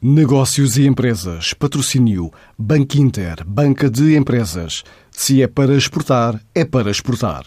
Negócios e empresas. Patrocínio. Banco Inter. Banca de empresas. Se é para exportar, é para exportar.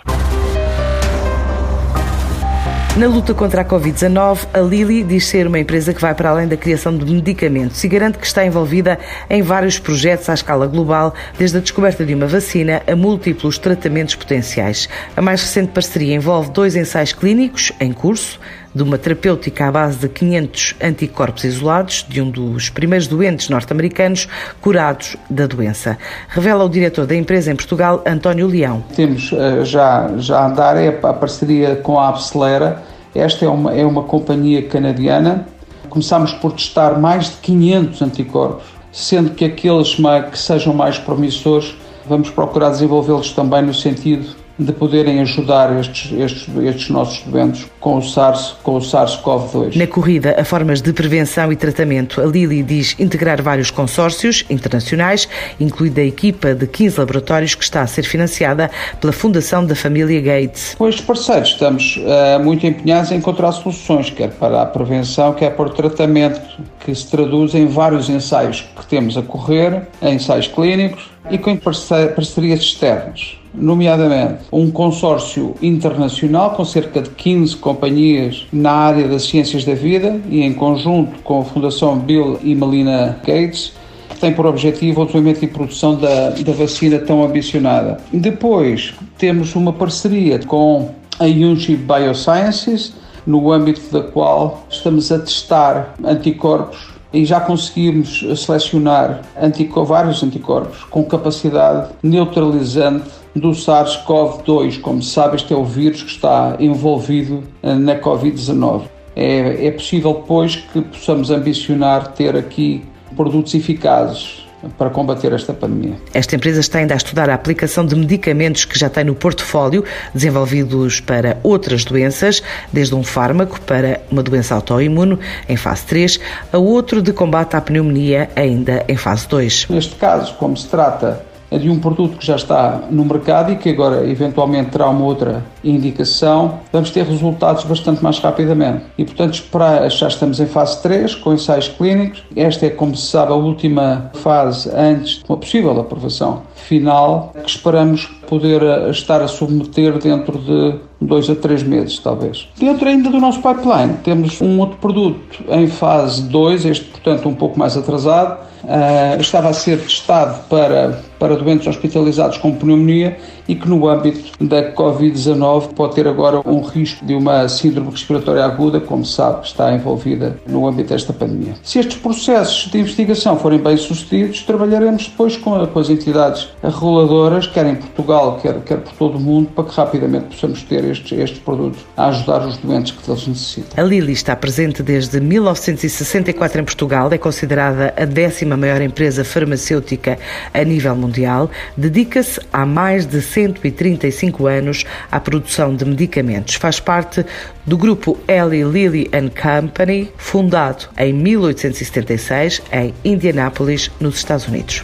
Na luta contra a Covid-19, a Lilly diz ser uma empresa que vai para além da criação de medicamentos e garante que está envolvida em vários projetos à escala global, desde a descoberta de uma vacina a múltiplos tratamentos potenciais. A mais recente parceria envolve dois ensaios clínicos em curso, de uma terapêutica à base de 500 anticorpos isolados de um dos primeiros doentes norte-americanos curados da doença. Revela o diretor da empresa em Portugal, António Leão. Temos eh, já, já a andar é a parceria com a Abcelera. Esta é uma, é uma companhia canadiana. Começámos por testar mais de 500 anticorpos, sendo que aqueles que sejam mais promissores, vamos procurar desenvolvê-los também no sentido de poderem ajudar estes, estes, estes nossos doentes com o SARS, com o SARS-CoV-2. Na corrida a formas de prevenção e tratamento, a Lili diz integrar vários consórcios internacionais, incluindo a equipa de 15 laboratórios que está a ser financiada pela Fundação da Família Gates. Com estes parceiros estamos uh, muito empenhados em encontrar soluções, quer para a prevenção, quer para o tratamento, que se traduz em vários ensaios que temos a correr, ensaios clínicos e com parcerias externas nomeadamente um consórcio internacional com cerca de 15 companhias na área das ciências da vida e em conjunto com a Fundação Bill e Melinda Gates, tem por objetivo o desenvolvimento e produção da, da vacina tão ambicionada. Depois temos uma parceria com a Yunji Biosciences, no âmbito da qual estamos a testar anticorpos e já conseguimos selecionar anticor vários anticorpos com capacidade neutralizante do SARS-CoV-2. Como se sabe, este é o vírus que está envolvido eh, na Covid-19. É, é possível, pois, que possamos ambicionar ter aqui produtos eficazes para combater esta pandemia. Esta empresa está ainda a estudar a aplicação de medicamentos que já tem no portfólio, desenvolvidos para outras doenças, desde um fármaco para uma doença autoimune em fase 3, a outro de combate à pneumonia ainda em fase 2. Neste caso, como se trata de um produto que já está no mercado e que agora eventualmente terá uma outra indicação, vamos ter resultados bastante mais rapidamente. E portanto, para, já estamos em fase 3 com ensaios clínicos. Esta é, como se sabe, a última fase antes de uma possível aprovação final, que esperamos poder eh, estar a submeter dentro de dois a três meses, talvez. Dentro ainda do nosso pipeline, temos um outro produto em fase 2, este, portanto, um pouco mais atrasado, uh, estava a ser testado para, para doentes hospitalizados com pneumonia e que no âmbito da Covid-19 pode ter agora um risco de uma síndrome respiratória aguda, como se sabe, está envolvida no âmbito desta pandemia. Se estes processos de investigação forem bem sucedidos, trabalharemos depois com, com as entidades reguladoras, quer em Portugal, quer, quer por todo o mundo, para que rapidamente possamos ter estes, estes produtos a ajudar os doentes que eles necessitam. A Lilly está presente desde 1964 em Portugal, é considerada a décima maior empresa farmacêutica a nível mundial, dedica-se há mais de 135 anos à produção de medicamentos. Faz parte do grupo Eli Lilly Company, fundado em 1876 em Indianápolis, nos Estados Unidos.